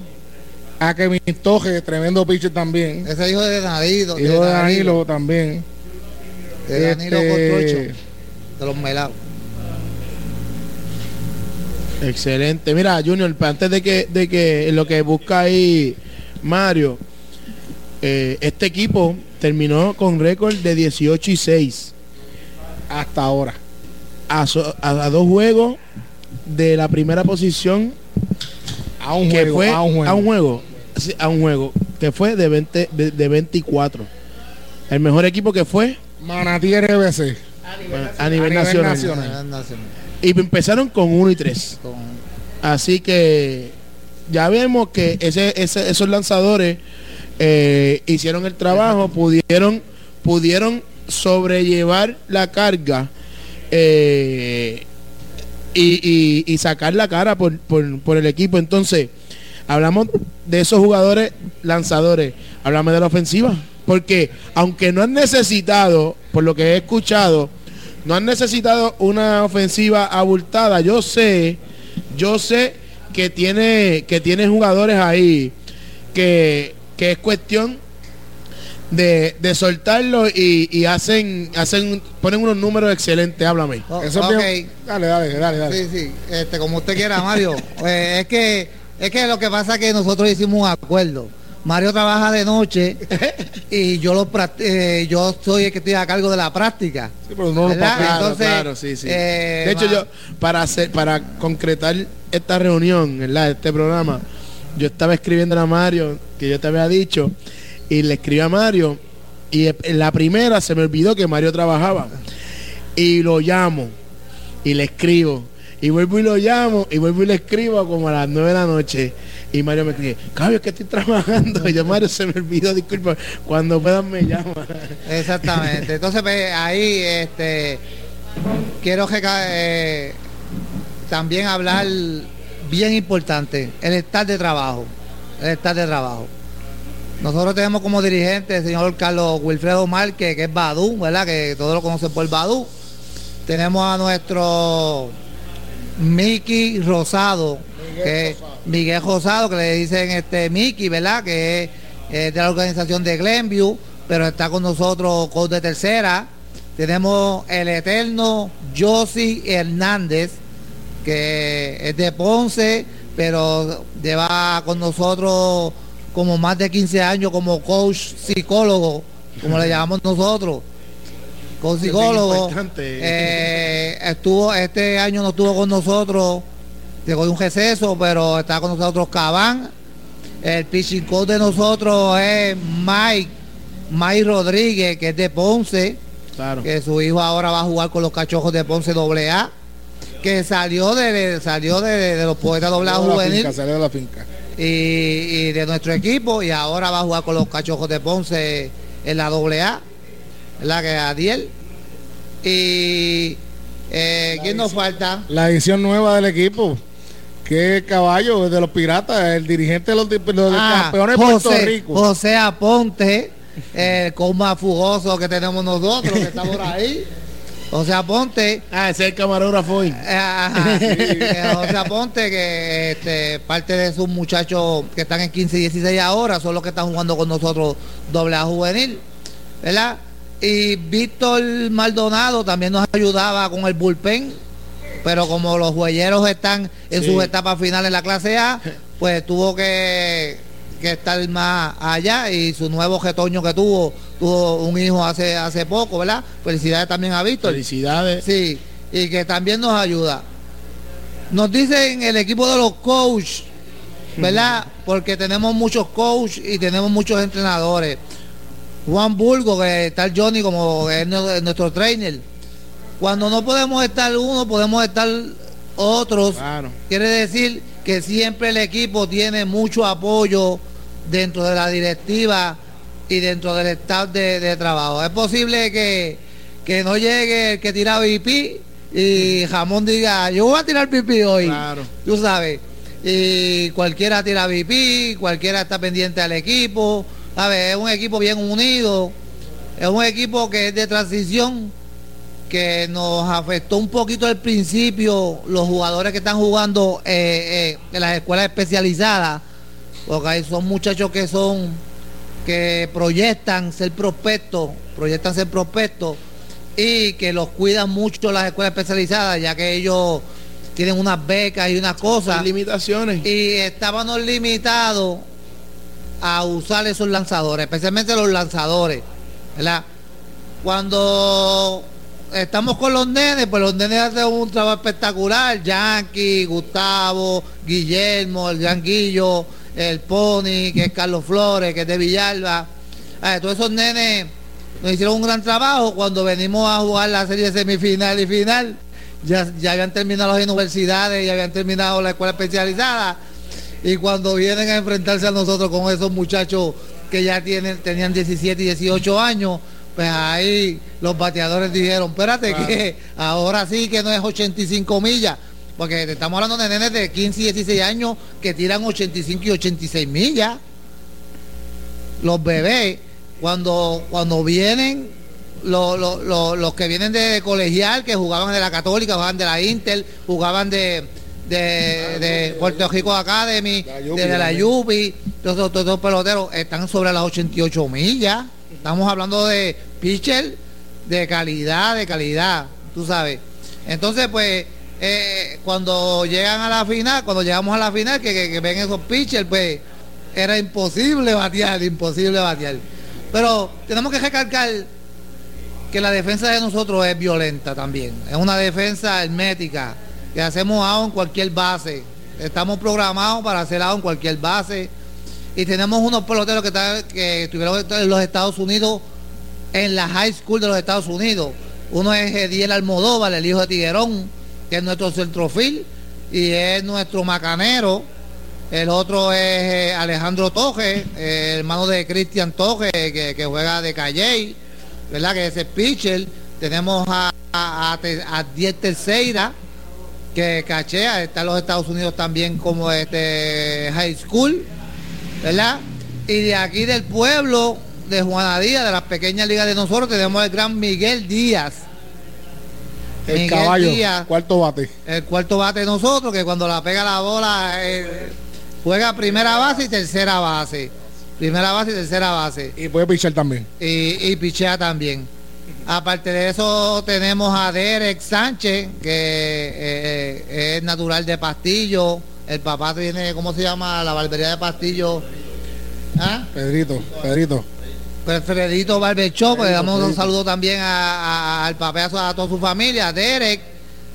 A Kevin Toje, tremendo pitcher también. Ese hijo de Danilo. Hijo de Danilo, también. De Danilo este, de los melados. Excelente. Mira, Junior, antes de que, de que lo que busca ahí Mario, eh, este equipo terminó con récord de 18 y 6 hasta ahora. A, dos juegos de la primera posición a un juego, fue, a un juego. A un juego, a un juego que fue de, 20, de, 24. El mejor equipo que fue Manatí RBC. A nivel, nacional. Y empezaron con 1 y 3. Así que ya vemos que ese, esos lanzadores eh, hicieron el trabajo, pudieron, pudieron sobrellevar la carga eh, y, sacar la cara por, por, el equipo. Entonces, hablamos de esos jugadores lanzadores, hablamos de la ofensiva, porque aunque no han necesitado, por lo que he escuchado, no han necesitado una ofensiva abultada. Yo sé, yo sé que tiene, que tiene jugadores ahí que, es cuestión de, de soltarlo y, y hacen, hacen, ponen unos números excelentes, háblame. Oh, Eso bien- Dale, dale, dale, dale. Sí, sí, este, como usted quiera, Mario. Eh, es que es que lo que pasa es que nosotros hicimos un acuerdo. Mario trabaja de noche y yo lo eh, yo soy el que estoy a cargo de la práctica. Sí, pero no lo. Claro, Entonces, claro, sí, sí. eh, de hecho, va- yo, para hacer, para concretar esta reunión, ¿verdad? Este programa, yo estaba escribiendo a Mario, que yo te había dicho, y le escribí a Mario, y en la primera se me olvidó que Mario trabajaba. Y lo llamo, y le escribo, y vuelvo y lo llamo, y vuelvo y le escribo como a las nueve de la noche. Y Mario me escribe, Cabio, que estoy trabajando. Y yo, Mario, se me olvidó, disculpa, cuando puedan me llama. Exactamente. Entonces, pues, ahí este, quiero reca- eh, también hablar bien importante, el estar de trabajo. El estar de trabajo. Nosotros tenemos como dirigente el señor Carlos Wilfredo Márquez, que es Badú, ¿verdad? Que todos lo conocen por Badú. Tenemos a nuestro Miki Rosado, que Miguel Rosado, que le dicen este Miki, ¿verdad? Que es de la organización de Glenview, pero está con nosotros coach de tercera. Tenemos el eterno Josi Hernández, que es de Ponce, pero lleva con nosotros como más de 15 años como coach psicólogo, como le llamamos nosotros. Coach es psicólogo. Eh, estuvo, este año no estuvo con nosotros, llegó de un receso, pero está con nosotros Cabán. El pitching coach de nosotros es Mike, Mike Rodríguez, que es de Ponce Claro. que su hijo ahora va a jugar con los cachojos de Ponce AA, que salió de salió de, de los poetas de la juvenil finca, salió de la finca. y, y de nuestro equipo y ahora va a jugar con los cachojos de Ponce en la AA, la que es Adiel. Y eh, ¿quién nos falta? La edición nueva del equipo. Que caballo de los piratas, el dirigente de los, de los Ah, campeones de Puerto Rico. José Aponte, el con más fugoso que tenemos nosotros, que está por ahí. José Aponte, Ah, ese es el camarógrafo hoy. Eh, ajá, eh, José Aponte, que este, parte de sus muchachos que están en 15 y 16 ahora son los que están jugando con nosotros doble A juvenil, ¿verdad? Y Víctor Maldonado también nos ayudaba con el bullpen, pero como los huelleros están en Sí. sus etapas finales en la clase A, pues tuvo que, que estar más allá y su nuevo retoño que tuvo, tuvo un hijo hace, hace poco, ¿verdad? Felicidades también a Víctor. Felicidades. Sí, y que también nos ayuda. Nos dicen el equipo de los coaches, ¿verdad? Porque tenemos muchos coaches y tenemos muchos entrenadores. Juan Burgo, que está el Johnny como es nuestro trainer. Cuando no podemos estar uno, podemos estar otros. Claro. Quiere decir que siempre el equipo tiene mucho apoyo dentro de la directiva y dentro del staff de, de trabajo. Es posible que, que no llegue el que tira VIP y Jamón diga, yo voy a tirar VIP hoy. Claro. Tú sabes. Y cualquiera tira VIP, cualquiera está pendiente al equipo. ¿Sabes? Es un equipo bien unido. Es un equipo que es de transición que nos afectó un poquito al principio los jugadores que están jugando eh, eh, en las escuelas especializadas, porque ahí son muchachos que son que proyectan ser prospectos, proyectan ser prospectos y que los cuidan mucho las escuelas especializadas, ya que ellos tienen unas becas y unas cosas Sin limitaciones. y estábamos limitados a usar esos lanzadores, especialmente los lanzadores, ¿verdad? Cuando estamos con los nenes, pues los nenes hacen un trabajo espectacular, Yankee, Gustavo, Guillermo, el Yanguillo, el Pony, que es Carlos Flores, que es de Villalba, Eh, todos esos nenes nos hicieron un gran trabajo cuando venimos a jugar la serie semifinal y final. Ya, ya habían terminado las universidades, ya habían terminado la escuela especializada. Y cuando vienen a enfrentarse a nosotros con esos muchachos que ya tienen, tenían 17 y 18 años, pues ahí los bateadores dijeron, espérate que ahora sí que no es 85 millas, porque estamos hablando de nenes de 15 y 16 años que tiran 85 y 86 millas. Los bebés, cuando, cuando vienen, lo- lo- lo- los que vienen de colegial, que jugaban de la Católica, jugaban de la Inter, jugaban de, de, de Puerto Rico Academy, de la. Yupi, todos, los peloteros están sobre las 88 millas. Estamos hablando de pitcher de calidad, de calidad, tú sabes. Entonces, pues, eh, cuando llegan a la final, cuando llegamos a la final, que, que, ven esos pitchers, pues, era imposible batear, imposible batear. Pero tenemos que recalcar que la defensa de nosotros es violenta también. Es una defensa hermética, que hacemos out en cualquier base. Estamos programados para hacer out en cualquier base. Y tenemos unos peloteros que, están- que estuvieron en los Estados Unidos, en la high school de los Estados Unidos. Uno es Ediel Almodóvar, el hijo de Tiguerón, que es nuestro centrofil, y es nuestro macanero. El otro es eh, Alejandro Toje, eh, hermano de Cristian Toje, que, juega de Calle, ¿verdad? Que es el pitcher. Tenemos a, a, a, a Diez Terceira, que cachea, está en los Estados Unidos también como este high school, ¿verdad? Y de aquí del pueblo, de Juana Díaz, de las pequeñas ligas de nosotros, tenemos el gran Miguel Díaz. El Miguel caballo, Díaz, cuarto bate. el cuarto bate de nosotros, que cuando la pega la bola eh, juega primera base y tercera base. Primera base y tercera base. Y puede pichar también. Y, y pichea también. Aparte de eso tenemos a Derek Sánchez, que eh, es natural de Pastillo. El papá tiene, ¿cómo se llama? La barbería de Pastillo. ¿Ah? Pedrito, Pedrito. Alfredito Barbershop, le damos un saludo también a- a- al papá, a, toda su familia, a Derek.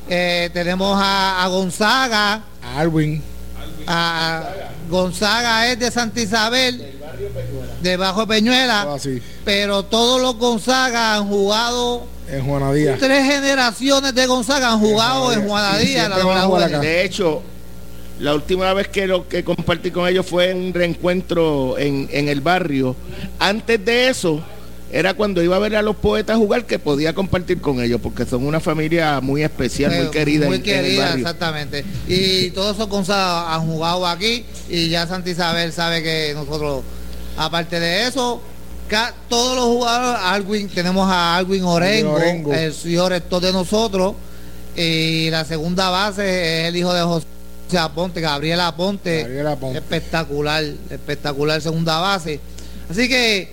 Eh, tenemos a, a Gonzaga, A Alwin. a Gonzaga es de Santa Isabel, de Bajo Peñuela, todo así. pero todos los Gonzaga han jugado, En Juana Díaz. tres generaciones de Gonzaga han jugado en Juanadía, Y la siempre van a doble jugar juvenil. acá. De hecho, la última vez que lo que compartí con ellos fue en un reencuentro en, en el barrio. Antes de eso, era cuando iba a ver a los poetas jugar que podía compartir con ellos, porque son una familia muy especial, muy Eh, querida, muy en- en el querida, barrio. exactamente. Y todos esos Gonzaga han jugado aquí y ya Santa Isabel sabe que nosotros, aparte de eso, todos los jugadores, Alwin, tenemos a Alwin Orengo, Orengo. el señor rector de nosotros, y la segunda base es el hijo de José Aponte, Gabriel Aponte, Gabriel Aponte. espectacular, espectacular segunda base. Así que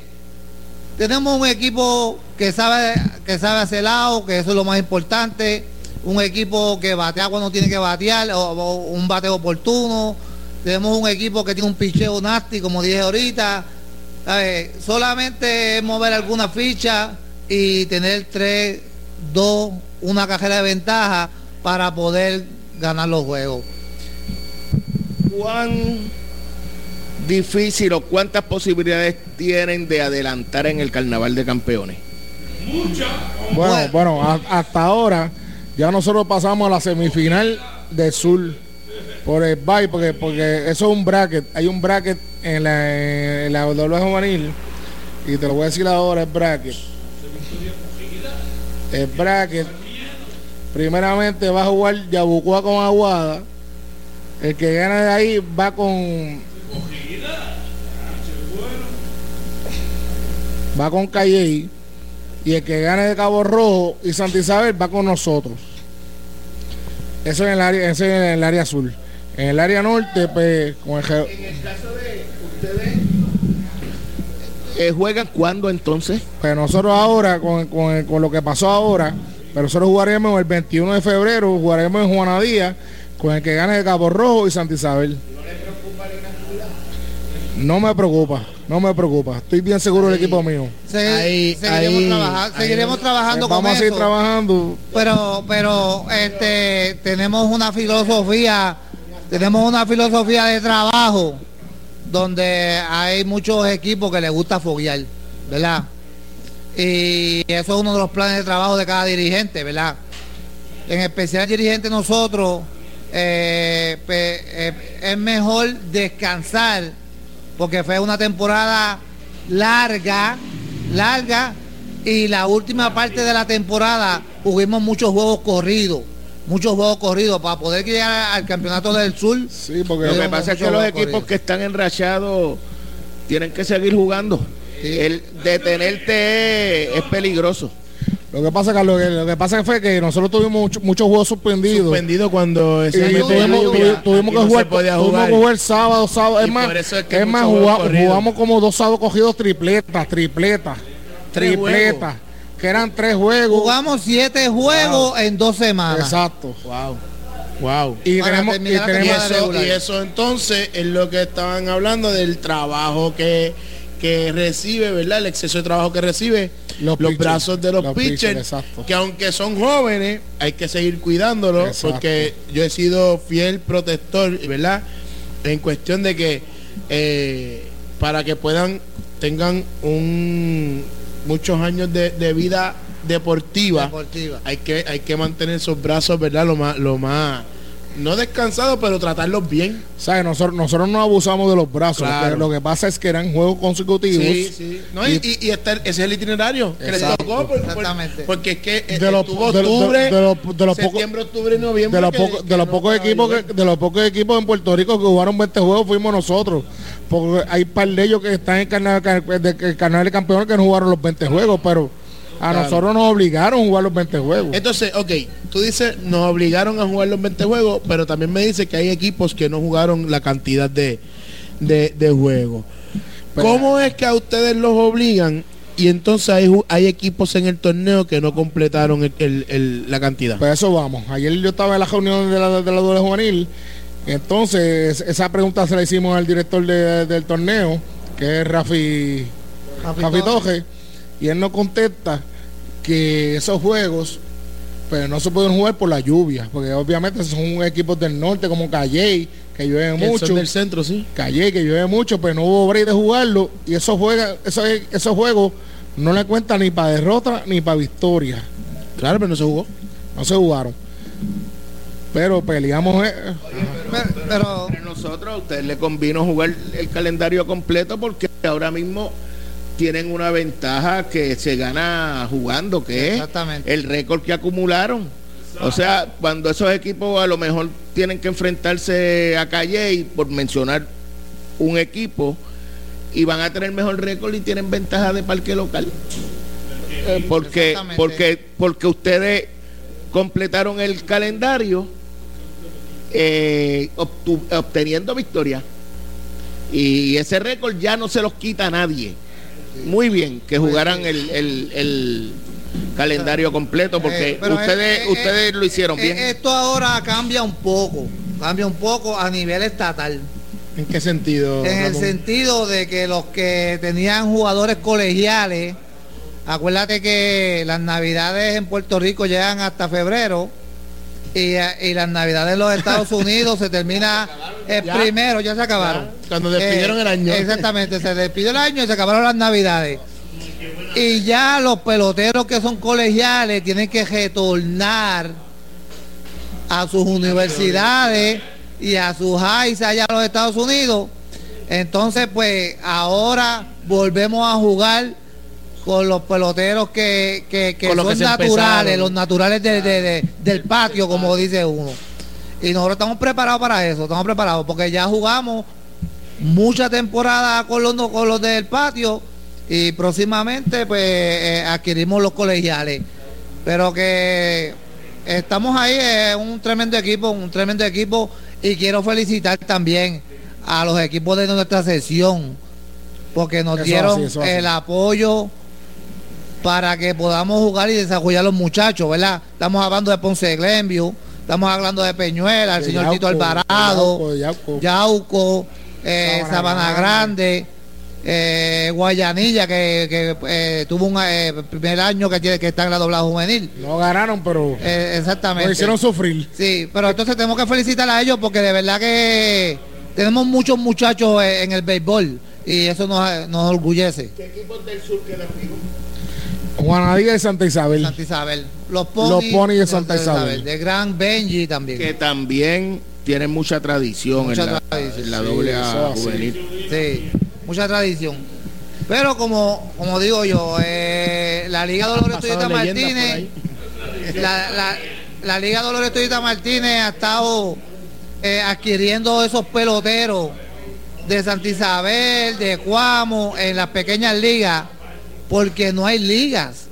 tenemos un equipo que sabe que sabe hacer lado, que eso es lo más importante. Un equipo que batea cuando tiene que batear, o, o un bateo oportuno. Tenemos un equipo que tiene un picheo nasty, como dije ahorita. ¿Sabe? Solamente mover alguna ficha y tener 3, 2, una cajera de ventaja para poder ganar los juegos. ¿Cuán difícil o cuántas posibilidades tienen de adelantar en el carnaval de campeones? Bueno, Bueno. bueno, a- hasta ahora ya nosotros pasamos a la semifinal del sur por el bye, porque, porque eso es un bracket. Hay un bracket en la, en la doble juvenil y te lo voy a decir ahora, el bracket. El bracket, primeramente va a jugar Yabucoa con Aguada. El que gane de ahí va con va con Calle y el que gane de Cabo Rojo y Santa Isabel va con nosotros. Eso en el área, eso en el área azul. En el área norte, pues, con el En el caso de ustedes, eh, ¿juegan cuándo entonces? pues nosotros ahora, con, con con lo que pasó ahora, pero nosotros jugaremos el 21 de febrero, jugaremos en Juanadía, con el que gane de Cabo Rojo y Santa Isabel. No me preocupa, no me preocupa. Estoy bien seguro del equipo mío. Se- Ahí- seguiremos ahí- trabaja- ahí- seguiremos trabajando con Vamos a seguir trabajando. Pero, pero, este, tenemos una filosofía, tenemos una filosofía de trabajo donde hay muchos equipos que les gusta foguear, ¿verdad? Y eso es uno de los planes de trabajo de cada dirigente, ¿verdad? En especial el dirigente nosotros, eh, pe- eh, es mejor descansar porque fue una temporada larga, larga, y la última parte de la temporada tuvimos muchos juegos corridos, muchos juegos corridos para poder llegar al campeonato del sur. Sí, porque Lo que pasa es que los equipos que están enrachados tienen que seguir jugando. El detenerte es, es peligroso. Lo que pasa, Carlos, que lo que pasa fue que nosotros tuvimos mucho- muchos juegos suspendidos. suspendido cuando Y ese año de tuvimos, lluvia, tuvimos que no jugar, tuvimos que jugar sábado, sábado. Es Y más, es que es más jugamos, jugamos como dos sábados cogidos tripletas, tripletas. Tres tripleta, que eran tres juegos. Jugamos siete juegos en dos semanas. Exacto. Wow. Wow. Y tenemos, y Y tenemos eso, y eso entonces es lo que estaban hablando del trabajo que, que recibe, ¿verdad? El exceso de trabajo que recibe Los los, pitchers. brazos de los, Los pitchers, que aunque son jóvenes, hay que seguir cuidándolos, Exacto. porque yo he sido fiel protector, ¿verdad? En cuestión de que eh, para que puedan, tengan un muchos años de, de vida deportiva, Deportiva. hay que hay que mantener esos brazos, ¿verdad? Lo más lo más no descansados, pero tratarlos bien. ¿sabes? Nosotros, nosotros no abusamos de los brazos. Claro. pero Lo que pasa es que eran juegos consecutivos. Sí, sí. No, y, y, el- ese es el itinerario que les Exacto. tocó. por- por- Exactamente. porque es que eh, De los- estuvo de- octubre, de los- de los pocos- septiembre, octubre y noviembre. de los que- pocos que de los no pocos estaba equipos que, de los pocos equipos en Puerto Rico que jugaron 20 juegos fuimos nosotros porque hay par de ellos que están en el carnaval de campeones que no jugaron los 20 juegos pero a Claro. nosotros nos obligaron a jugar los 20 juegos Entonces, ok, tú dices, nos obligaron a jugar los 20 juegos, pero también me dice que hay equipos que no jugaron la cantidad de, de, de juegos. Pero- ¿Cómo es que a ustedes los obligan y entonces hay, hay equipos en el torneo que no completaron el- el- el- la cantidad? pues eso vamos ayer yo estaba en la reunión de la, de la doble juvenil entonces esa pregunta se la hicimos al director de- del torneo que es Rafi Rafi Rafi. Toje, y él nos contesta que esos juegos pero no se pueden jugar por la lluvia, porque obviamente son equipos del norte como Calle, que llueve son mucho, del centro, sí. Calle, que llueve mucho, pero no hubo break de jugarlo, y esos, juega, esos, esos juegos no le cuentan ni para derrota ni para victoria, Claro, pero no se jugó. no se jugaron. Pero peleamos, eh, Pero, pero- nosotros a ustedes le convino jugar el calendario completo porque ahora mismo tienen una ventaja que se gana jugando, que es el récord que acumularon. O sea, cuando esos equipos a lo mejor tienen que enfrentarse a Calle y por mencionar un equipo y van a tener mejor récord y tienen ventaja de parque local. Eh, porque, porque, porque ustedes completaron el calendario eh, obteniendo victoria. Y ese récord ya no se los quita a nadie. Muy bien que jugaran el, el- el calendario completo porque Eh, ustedes, eh, eh, ustedes lo hicieron eh, bien. Esto ahora cambia un poco, cambia un poco a nivel estatal. ¿En qué sentido? En el sentido de que los que tenían jugadores colegiales, acuérdate que las navidades en Puerto Rico llegan hasta febrero y, eh, y las navidades en los Estados Unidos se termina el primero, ya se acabaron. Ya, cuando despidieron el año. Exactamente, se despidió el año y se acabaron las navidades. Y ya los peloteros que son colegiales tienen que retornar a sus universidades y a sus highs allá a los Estados Unidos. Entonces, pues ahora volvemos a jugar con los peloteros que, que, son que naturales, los naturales de- de- de- del patio, como dice uno. Y nosotros estamos preparados para eso, estamos preparados, porque ya jugamos mucha temporada con los, con los del patio y próximamente pues eh, adquirimos los colegiales. Pero que estamos ahí, es un tremendo equipo, un tremendo equipo y quiero felicitar también a los equipos de nuestra sesión porque nos Eso dieron así, eso así. el apoyo para que podamos jugar y desarrollar los muchachos, ¿verdad? Estamos hablando de Ponce de Glenview, estamos hablando de Peñuela, el De señor Yauco, Tito Alvarado, Yauco, de Yauco. Yauco, eh, Sabana Grande, eh, Guayanilla, que, que, eh, tuvo un eh, primer año que, tiene, que está en la doblada juvenil. no ganaron, pero Eh, exactamente. nos hicieron sufrir. Sí, pero entonces tenemos que felicitar a ellos porque de verdad que tenemos muchos muchachos en el béisbol y eso nos, nos orgullece. Juanadía de Santa Isabel. Santa Isabel. Los Ponis, Los Ponis de Santa Isabel. De Gran Benji también. que también tienen mucha tradición Mucha en la, tradición, en la sí, doble A juvenil. Sí, mucha tradición. Pero como, como digo yo, eh, la Liga Dolores por Martínez, la, la- la Liga Dolores Tuyita Martínez ha estado eh, adquiriendo esos peloteros de Santa Isabel, de Cuamo, en las pequeñas ligas, porque no hay ligas.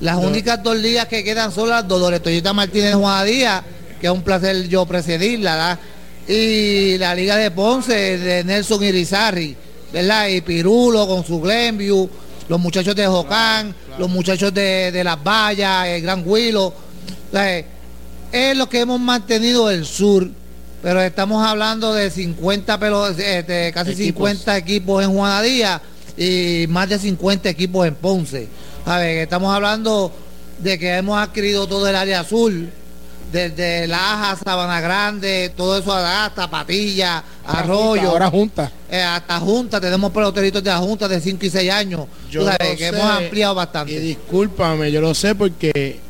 Las únicas dos ligas que quedan son las Dolores Toyota Martínez Juan Díaz, que es un placer yo presidirla, ¿verdad? y la Liga de Ponce de Nelson Irizarri, ¿verdad? Y Pirulo con su Glenview, los muchachos de Jocán, los muchachos de, de Las Vallas, el Gran Huilo. es lo que hemos mantenido el sur, pero estamos hablando de 50 pelos, de casi 50 equipos en Juanadía y más de 50 equipos en Ponce. A ver, estamos hablando de que hemos adquirido todo el área azul, desde Laja, Sabana Grande, todo eso hasta Patilla, Arroyo. ahora Junta. Eh, hasta Junta, tenemos peloteritos de la Junta de 5 y 6 años. Yo sabes, que hemos ampliado bastante. Y discúlpame, yo lo sé porque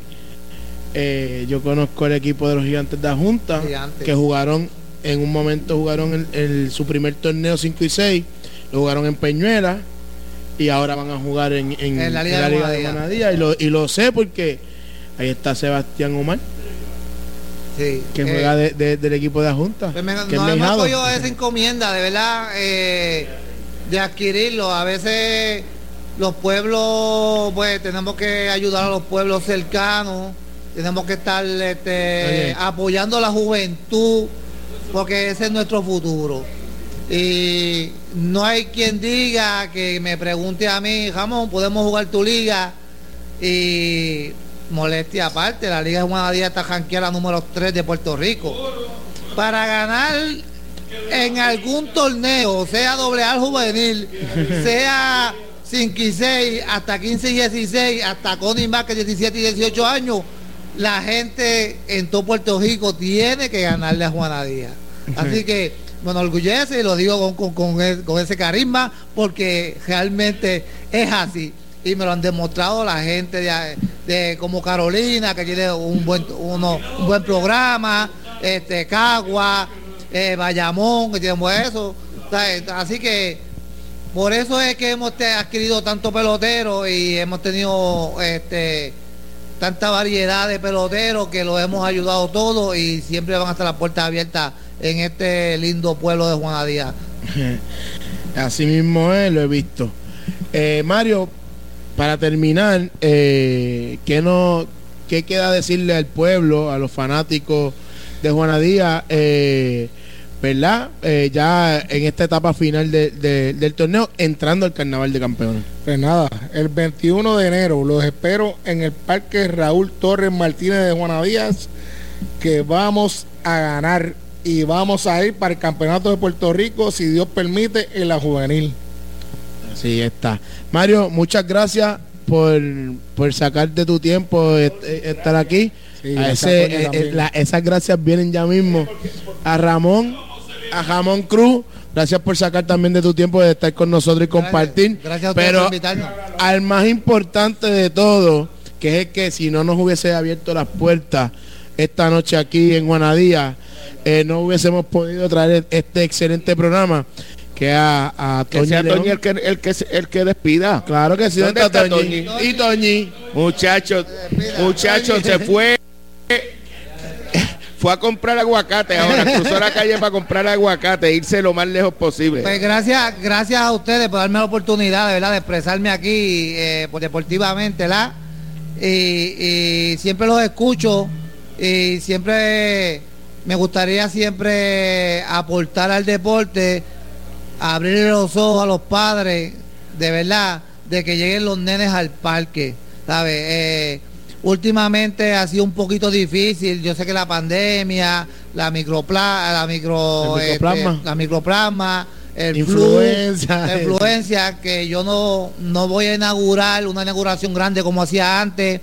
eh, yo conozco el equipo de los gigantes de la Junta, que jugaron, en un momento jugaron el, su primer torneo 5 y 6, lo jugaron en Peñuela y ahora van a jugar en, la Liga, de, Manadía. Y lo, y lo sé porque ahí está Sebastián Omar que juega eh, del equipo de la Junta. Pues no hemos esa encomienda, de verdad, eh, de adquirirlo. A veces los pueblos, pues tenemos que ayudar a los pueblos cercanos, tenemos que estar este, apoyando a la juventud, porque ese es nuestro futuro. Y no hay quien diga que me pregunte a mí, Jamón, ¿podemos jugar tu liga? Y molestia aparte, la Liga de Juanadía está janqueada número 3 de Puerto Rico. Para ganar en algún torneo, sea doble al juvenil, sea 5 y 6, hasta 15 y 16, hasta Connie más que 17 y 18 años, la gente en todo Puerto Rico tiene que ganarle a Juanadía. Así que, bueno, orgullece y lo digo con, con ese carisma, porque realmente es así y me lo han demostrado la gente de, como Carolina, que tiene un buen, un buen programa, este Cagua, eh, Bayamón, que tiene eso. Así que por eso es que hemos adquirido tanto pelotero y hemos tenido este tanta variedad de peloteros que los hemos ayudado todos y siempre van a estar las puertas abiertas en este lindo pueblo de Juanadía. Así mismo es, lo he visto. Eh, Mario, para terminar, eh, ¿qué, no, ¿qué queda decirle al pueblo, a los fanáticos de Juanadía, eh, ¿verdad? Eh, ya en esta etapa final del torneo, entrando al Carnaval de Campeones. Pues nada, el 21 de enero los espero en el Parque Raúl Torres Martínez de Juanadías, que vamos a ganar y vamos a ir para el Campeonato de Puerto Rico, si Dios permite, en la juvenil. Sí, está. Mario, muchas gracias por, por sacarte tu tiempo estar aquí. Eh, eh, esas gracias vienen ya mismo. A Ramón, a Jamón Cruz, gracias por sacar también de tu tiempo de estar con nosotros y compartir. Gracias, Pero por invitarnos. al más importante de todo, que es que si no nos hubiese abierto las puertas esta noche aquí en Guanadía, eh, no hubiésemos podido traer este excelente programa que a, a que sea Toñi el que, el que el que despida. Claro que sí, ¿Dónde está Toñi? Y Toñi. Muchachos, muchachos, se fue fue a comprar aguacate ahora, cruzó la calle para comprar aguacate, irse lo más lejos posible. Pues gracias, gracias a ustedes por darme la oportunidad de verdad de expresarme aquí eh, pues, deportivamente, ¿la? Y, y, siempre los escucho y siempre me gustaría siempre aportar al deporte abrir los ojos a los padres, de verdad, de que lleguen los nenes al parque, ¿sabes? Eh, últimamente ha sido un poquito difícil, yo sé que la pandemia, la micropla, la micro, este, microplasma, la microplasma, el influencia, influencia, que yo no, no voy a inaugurar una inauguración grande como hacía antes.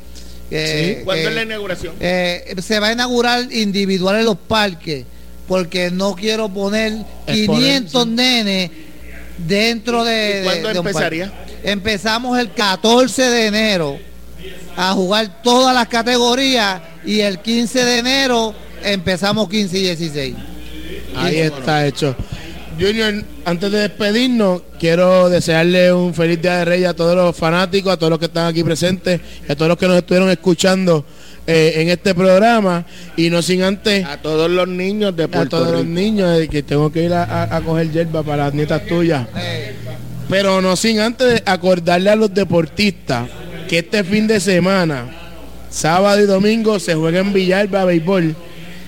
¿Cuándo es la inauguración? Eh, se va a inaugurar individual en los parques porque no quiero poner 500 nenes dentro de... ¿Cuándo empezaría? Empezamos el 14 de enero a jugar todas las categorías y el 15 de enero empezamos 15 y 16. Ahí está hecho. Junior, antes de despedirnos, quiero desearle un feliz día de Reyes a todos los fanáticos, a todos los que están aquí presentes, a todos los que nos estuvieron escuchando eh, en este programa. Y no sin antes a todos los niños de Puerto a todos los niños que tengo que ir a, coger yerba para las nietas tuyas. Pero no sin antes acordarle a los deportistas que este fin de semana sábado y domingo se juega en Villalba béisbol.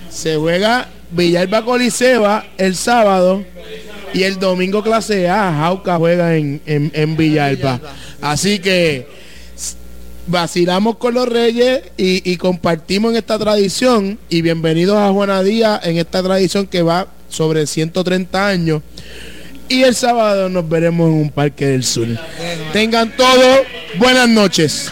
Se juega Villalba Coliseba el sábado y el domingo clase A Jauca juega en, en, Villalba. Así que vacilamos con los reyes y, y compartimos en esta tradición. Y bienvenidos a Juana Díaz en esta tradición que va sobre 130 años. Y el sábado nos veremos en un parque del sur. Tengan todos buenas noches.